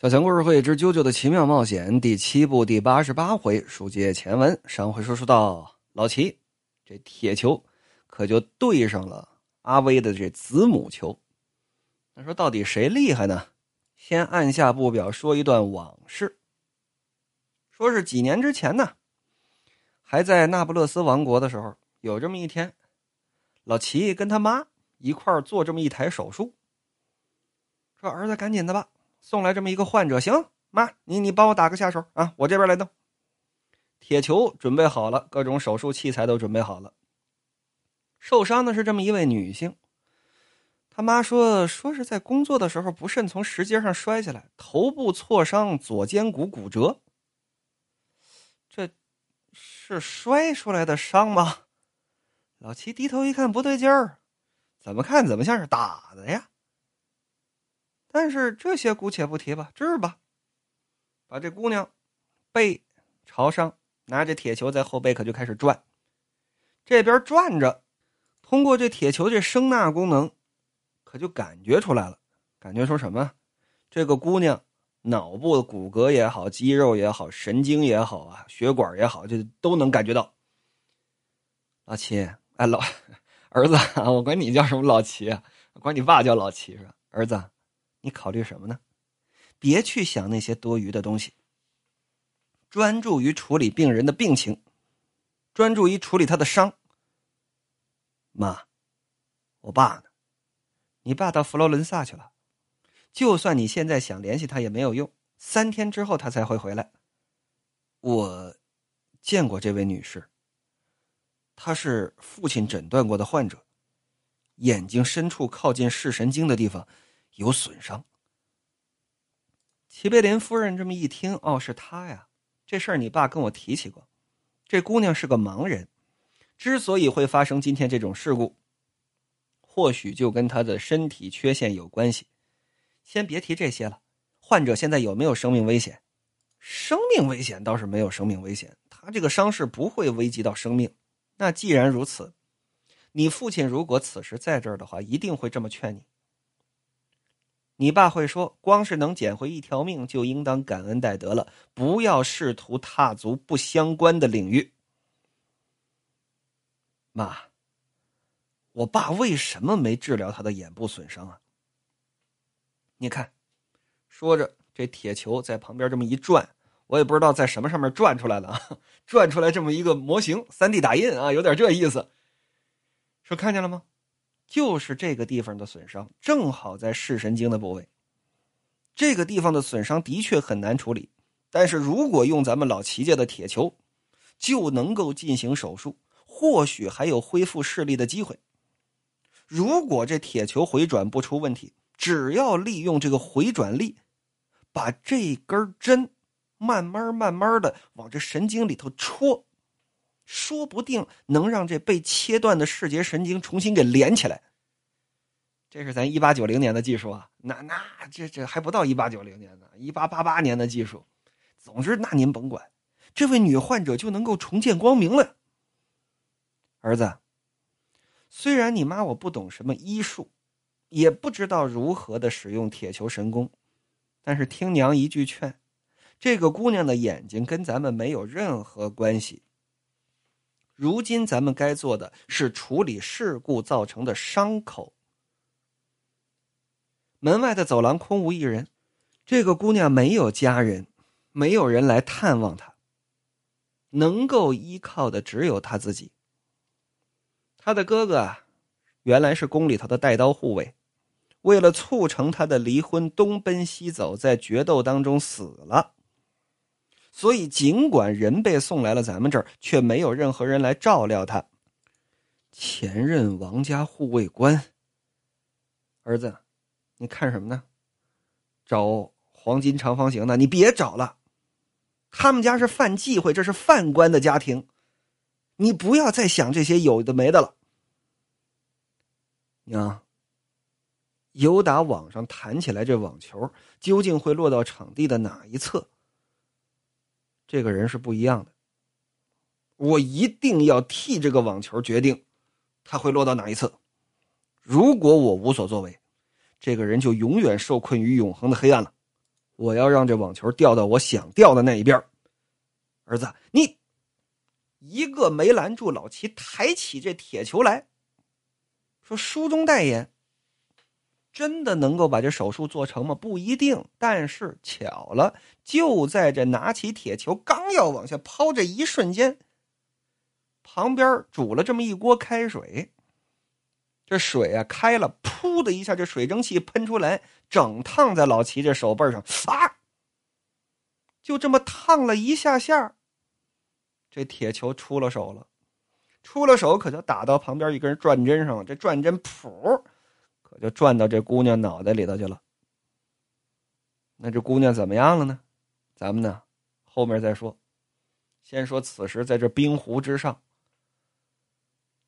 小强故事会之《啾啾的奇妙冒险》第七部第八十八回，书接前文。上回说说到老齐，这铁球可就对上了阿威的这子母球。那说到底谁厉害呢？先按下不表，说一段往事。说是几年之前呢，还在那不勒斯王国的时候，有这么一天，老齐跟他妈一块做这么一台手术，说儿子赶紧的吧。送来这么一个患者，行，妈，你你帮我打个下手啊，我这边来弄。铁球准备好了，各种手术器材都准备好了。受伤的是这么一位女性，他妈说说是在工作的时候不慎从石阶上摔下来，头部挫伤，左肩骨骨折。这是摔出来的伤吗？老七低头一看，不对劲儿，怎么看怎么像是打的呀？但是这些姑且不提吧，治吧。把这姑娘背朝上，拿着铁球在后背可就开始转。这边转着，通过这铁球这声纳功能，可就感觉出来了。感觉出什么？这个姑娘脑部的骨骼也好，肌肉也好，神经也好啊，血管也好，这都能感觉到。老齐，哎老 儿子，我管你叫什么老齐？管你爸叫老齐是吧？儿子。你考虑什么呢？别去想那些多余的东西，专注于处理病人的病情，专注于处理他的伤。妈，我爸呢？你爸到佛罗伦萨去了。就算你现在想联系他也没有用，三天之后他才会回来。我见过这位女士，她是父亲诊断过的患者，眼睛深处靠近视神经的地方。有损伤。齐贝林夫人这么一听，哦，是他呀！这事儿你爸跟我提起过。这姑娘是个盲人，之所以会发生今天这种事故，或许就跟她的身体缺陷有关系。先别提这些了。患者现在有没有生命危险？生命危险倒是没有生命危险，他这个伤势不会危及到生命。那既然如此，你父亲如果此时在这儿的话，一定会这么劝你。你爸会说：“光是能捡回一条命，就应当感恩戴德了，不要试图踏足不相关的领域。”妈，我爸为什么没治疗他的眼部损伤啊？你看，说着，这铁球在旁边这么一转，我也不知道在什么上面转出来的啊，转出来这么一个模型，三 D 打印啊，有点这意思。说看见了吗？就是这个地方的损伤，正好在视神经的部位。这个地方的损伤的确很难处理，但是如果用咱们老齐家的铁球，就能够进行手术，或许还有恢复视力的机会。如果这铁球回转不出问题，只要利用这个回转力，把这根针慢慢慢慢的往这神经里头戳。说不定能让这被切断的视觉神经重新给连起来。这是咱一八九零年的技术啊，那那这这还不到一八九零年呢，一八八八年的技术。总之，那您甭管，这位女患者就能够重见光明了。儿子，虽然你妈我不懂什么医术，也不知道如何的使用铁球神功，但是听娘一句劝，这个姑娘的眼睛跟咱们没有任何关系。如今咱们该做的是处理事故造成的伤口。门外的走廊空无一人，这个姑娘没有家人，没有人来探望她，能够依靠的只有她自己。她的哥哥，原来是宫里头的带刀护卫，为了促成他的离婚，东奔西走，在决斗当中死了。所以，尽管人被送来了咱们这儿，却没有任何人来照料他。前任王家护卫官，儿子，你看什么呢？找黄金长方形的？你别找了，他们家是犯忌讳，这是犯官的家庭，你不要再想这些有的没的了。娘，有打网上弹起来这网球，究竟会落到场地的哪一侧？这个人是不一样的，我一定要替这个网球决定，他会落到哪一侧。如果我无所作为，这个人就永远受困于永恒的黑暗了。我要让这网球掉到我想掉的那一边。儿子，你一个没拦住老齐，抬起这铁球来说：“书中代言，真的能够把这手术做成吗？不一定。但是巧了，就在这拿起铁球刚要往下抛这一瞬间，旁边煮了这么一锅开水。这水啊开了，噗的一下，这水蒸气喷出来，整烫在老齐这手背上啊！就这么烫了一下下。”这铁球出了手了，出了手可就打到旁边一根转针上了。这转针噗，可就转到这姑娘脑袋里头去了。那这姑娘怎么样了呢？咱们呢后面再说。先说此时在这冰湖之上，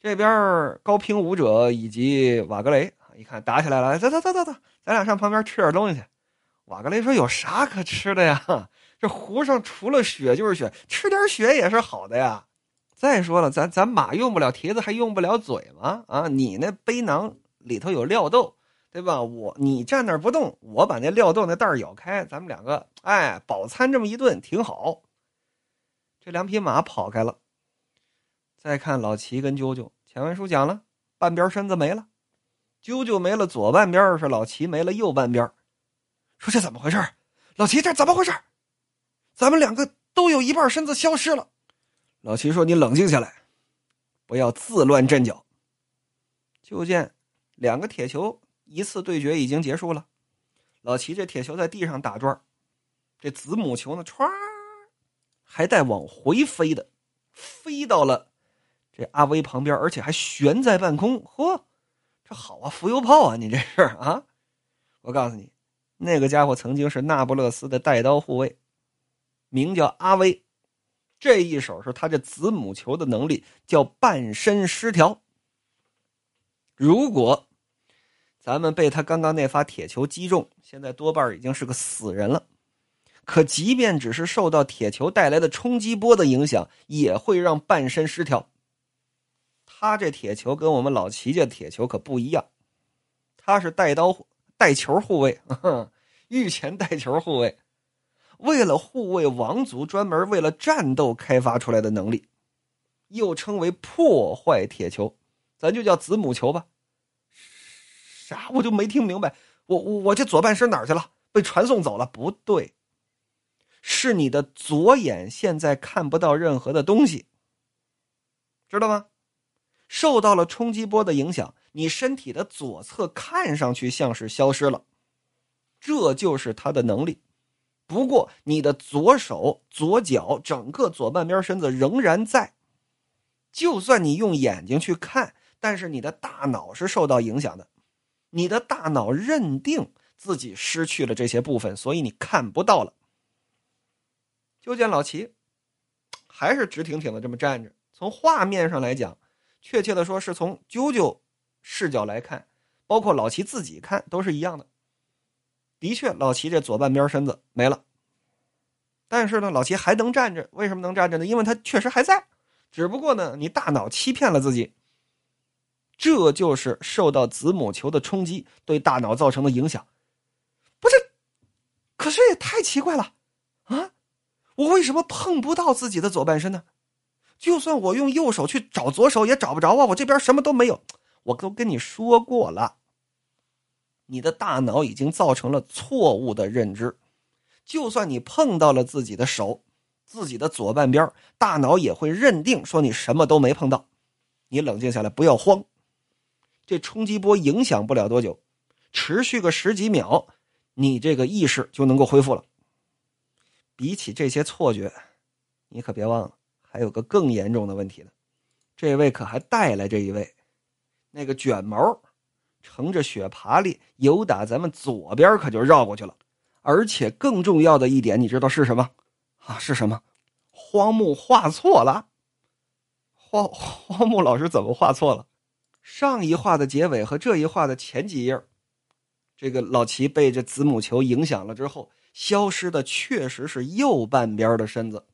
这边高平武者以及瓦格雷一看打起来了，走走走走走，咱俩上旁边吃点东西去。瓦格雷说：“有啥可吃的呀？”这湖上除了雪就是雪，吃点雪也是好的呀。再说了，咱咱马用不了蹄子，还用不了嘴吗？啊，你那背囊里头有料豆，对吧？我你站那儿不动，我把那料豆那袋咬开，咱们两个哎饱餐这么一顿挺好。这两匹马跑开了。再看老齐跟啾啾，前文书讲了，半边身子没了，啾啾没了左半边，是老齐没了右半边。说这怎么回事？老齐这怎么回事？咱们两个都有一半身子消失了，老齐说：“你冷静下来，不要自乱阵脚。”就见两个铁球一次对决已经结束了，老齐这铁球在地上打转，这子母球呢，歘，还带往回飞的，飞到了这阿威旁边，而且还悬在半空。嚯，这好啊，浮游炮啊！你这是啊？我告诉你，那个家伙曾经是那不勒斯的带刀护卫。名叫阿威，这一手是他这子母球的能力，叫半身失调。如果咱们被他刚刚那发铁球击中，现在多半已经是个死人了。可即便只是受到铁球带来的冲击波的影响，也会让半身失调。他这铁球跟我们老齐家铁球可不一样，他是带刀带球护卫，御前带球护卫。为了护卫王族，专门为了战斗开发出来的能力，又称为破坏铁球，咱就叫子母球吧。啥？我就没听明白。我我我这左半身哪去了？被传送走了？不对，是你的左眼现在看不到任何的东西，知道吗？受到了冲击波的影响，你身体的左侧看上去像是消失了，这就是他的能力。不过，你的左手、左脚、整个左半边身子仍然在。就算你用眼睛去看，但是你的大脑是受到影响的。你的大脑认定自己失去了这些部分，所以你看不到了。就见老齐还是直挺挺的这么站着。从画面上来讲，确切的说是从啾啾视角来看，包括老齐自己看，都是一样的。的确，老齐这左半边身子没了，但是呢，老齐还能站着。为什么能站着呢？因为他确实还在，只不过呢，你大脑欺骗了自己。这就是受到子母球的冲击对大脑造成的影响。不是，可是也太奇怪了啊！我为什么碰不到自己的左半身呢？就算我用右手去找左手，也找不着啊！我这边什么都没有。我都跟你说过了。你的大脑已经造成了错误的认知，就算你碰到了自己的手，自己的左半边，大脑也会认定说你什么都没碰到。你冷静下来，不要慌。这冲击波影响不了多久，持续个十几秒，你这个意识就能够恢复了。比起这些错觉，你可别忘了，还有个更严重的问题呢。这位可还带来这一位，那个卷毛。乘着雪爬犁，由打咱们左边可就绕过去了，而且更重要的一点，你知道是什么？啊，是什么？荒木画错了。荒 荒木老师怎么画错了？上一话的结尾和这一话的前几页，这个老齐被这子母球影响了之后，消失的确实是右半边的身子。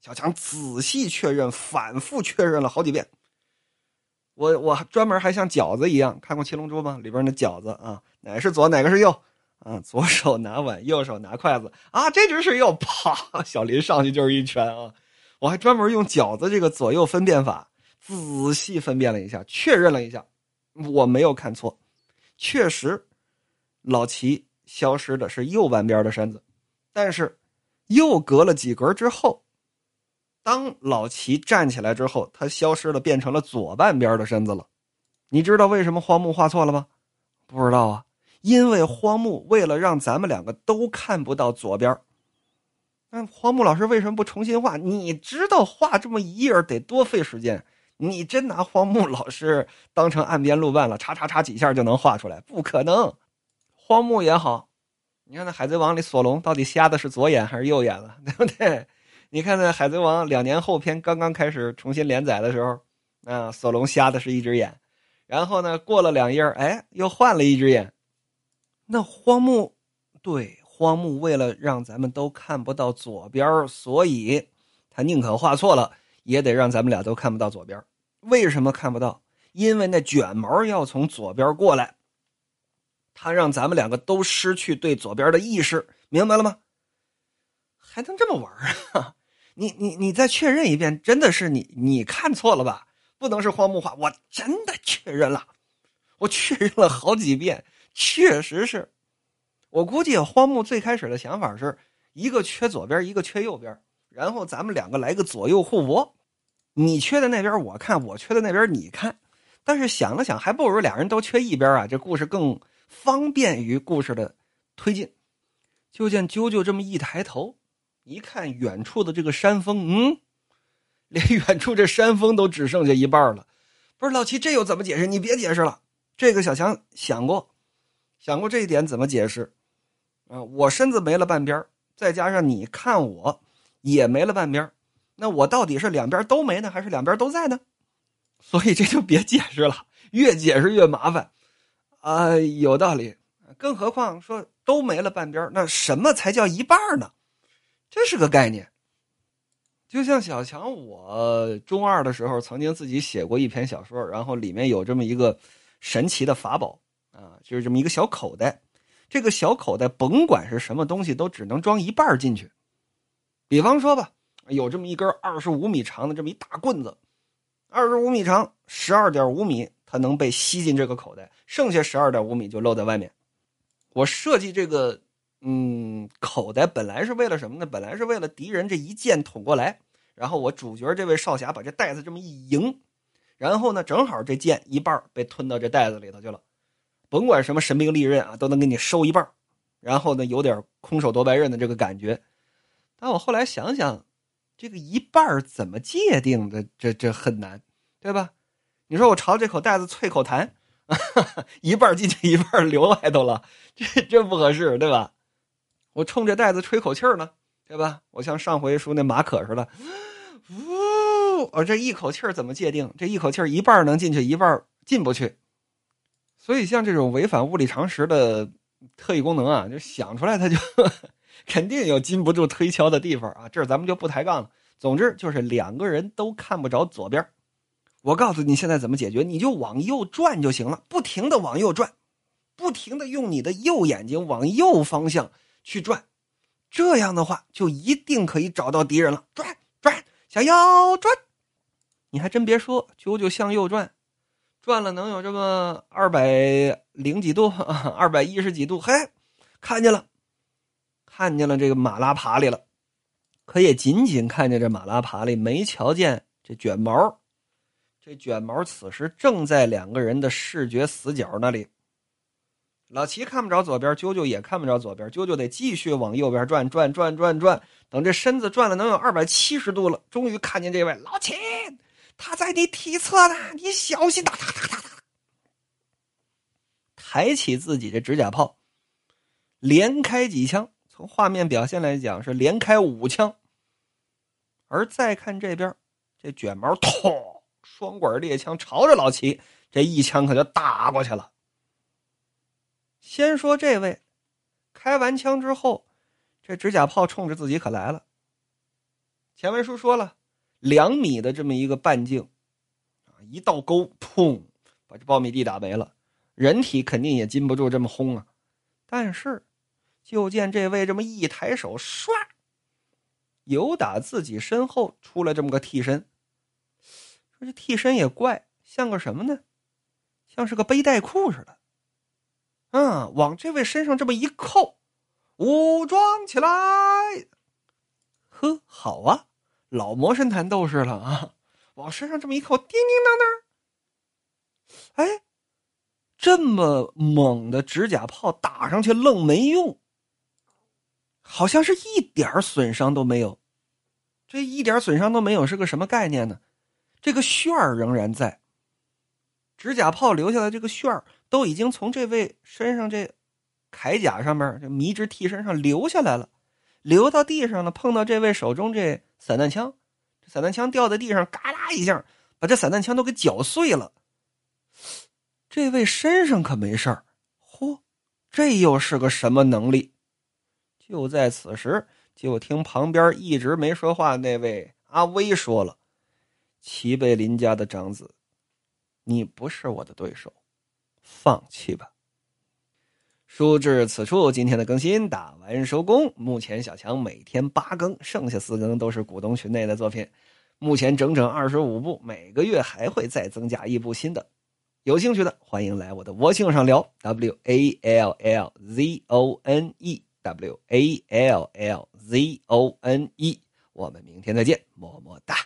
小强仔细确认，反复确认了好几遍。我我专门还像饺子一样看过《七龙珠》吗？里边那饺子啊，哪是左哪个是右啊，左手拿碗，右手拿筷子啊，这只是右啪，小林上去就是一拳啊！我还专门用饺子这个左右分辨法仔细分辨了一下，确认了一下，我没有看错，确实，老齐消失的是右半边的身子，但是又隔了几格之后，当老齐站起来之后，他消失了，变成了左半边的身子了。你知道为什么荒木画错了吗？不知道啊。因为荒木为了让咱们两个都看不到左边那荒木老师为什么不重新画？你知道画这么一页得多费时间？你真拿荒木老师当成岸边路伴了？叉叉叉几下就能画出来？不可能！荒木也好，你看那《海贼王》里索隆到底瞎的是左眼还是右眼了？对不对？你看那《海贼王》两年后篇刚刚开始重新连载的时候，啊，索隆瞎的是一只眼，然后呢，过了两页，哎，又换了一只眼。那荒木，对荒木，为了让咱们都看不到左边，所以他宁可画错了，也得让咱们俩都看不到左边。为什么看不到？因为那卷毛要从左边过来，他让咱们两个都失去对左边的意识，明白了吗？还能这么玩啊？你你你再确认一遍，真的是你你看错了吧？不能是荒木画，我真的确认了，我确认了好几遍。确实是，我估计荒木最开始的想法是一个缺左边，一个缺右边，然后咱们两个来个左右互搏，你缺的那边我看，我缺的那边你看。但是想了想，还不如俩人都缺一边啊，这故事更方便于故事的推进。就见啾啾这么一抬头，一看远处的这个山峰，嗯，连远处这山峰都只剩下一半了。不是老七，这又怎么解释？你别解释了。这个小强想过。想过这一点怎么解释？啊，我身子没了半边再加上你看我也没了半边那我到底是两边都没呢，还是两边都在呢？所以这就别解释了，越解释越麻烦。啊，有道理。更何况说都没了半边那什么才叫一半呢？这是个概念。就像小强，我中二的时候曾经自己写过一篇小说，然后里面有这么一个神奇的法宝。啊，就是这么一个小口袋，这个小口袋甭管是什么东西，都只能装一半进去。比方说吧，有这么一根二十五米长的这么一大棍子，二十五米长，十二点五米，它能被吸进这个口袋，剩下十二点五米就露在外面。我设计这个，嗯，口袋本来是为了什么呢？本来是为了敌人这一剑捅过来，然后我主角这位少侠把这袋子这么一迎，然后呢，正好这剑一半被吞到这袋子里头去了。甭管什么神兵利刃啊，都能给你收一半然后呢，有点空手夺白刃的这个感觉。但我后来想想，这个一半怎么界定的？这这很难，对吧？你说我朝这口袋子啐口痰，一半进去，一半留外头了，这这不合适，对吧？我冲着袋子吹口气呢，对吧？我像上回说那马可似的，呜，我这一口气怎么界定？这一口气一半能进去，一半进不去。所以，像这种违反物理常识的特异功能啊，就想出来，他就肯定有禁不住推敲的地方啊。这儿咱们就不抬杠了。总之，就是两个人都看不着左边。我告诉你，现在怎么解决？你就往右转就行了，不停的往右转，不停的用你的右眼睛往右方向去转。这样的话，就一定可以找到敌人了。转转，向右转。你还真别说，啾啾向右转。转了能有这么二百零几度，二百一十几度，嘿，看见了，看见了这个马拉爬里了，可也仅仅看见这马拉爬里，没瞧见这卷毛。这卷毛此时正在两个人的视觉死角那里。老齐看不着左边，啾啾也看不着左边，啾啾得继续往右边转，转转转转，等这身子转了能有二百七十度了，终于看见这位老齐。他在你体侧呢，你小心！哒哒哒哒哒，抬起自己的指甲炮，连开几枪。从画面表现来讲，是连开五枪。而再看这边，这卷毛，突，双管猎枪朝着老齐，这一枪可就打过去了。先说这位，开完枪之后，这指甲炮冲着自己可来了。前文书说了。两米的这么一个半径，啊，一道沟，砰，把这苞米地打没了。人体肯定也禁不住这么轰啊。但是就见这位这么一抬手，唰，由打自己身后出来这么个替身。说这替身也怪，像个什么呢？像是个背带裤似的。嗯，往这位身上这么一扣，武装起来。呵，好啊，老魔神坛斗士了啊！往身上这么一扣，叮叮当当。哎，这么猛的指甲炮打上去，愣没用。好像是一点损伤都没有，这一点损伤都没有是个什么概念呢？这个旋儿仍然在，指甲炮留下来这个旋儿都已经从这位身上这铠甲上面这迷之替身上流下来了，流到地上呢，碰到这位手中这散弹枪，这散弹枪掉在地上，嘎啦一下把这散弹枪都给搅碎了。这位身上可没事儿，嚯，这又是个什么能力？就在此时，就听旁边一直没说话那位阿威说了：“齐贝林家的长子，你不是我的对手，放弃吧。”书至此处，今天的更新打完收工。目前小强每天八更，剩下四更都是股东群内的作品。目前整整二十五部，每个月还会再增加一部新的。有兴趣的欢迎来我的微信上聊。W A L L Z O N E。W A L L Z O N E，我们明天再见，么么哒。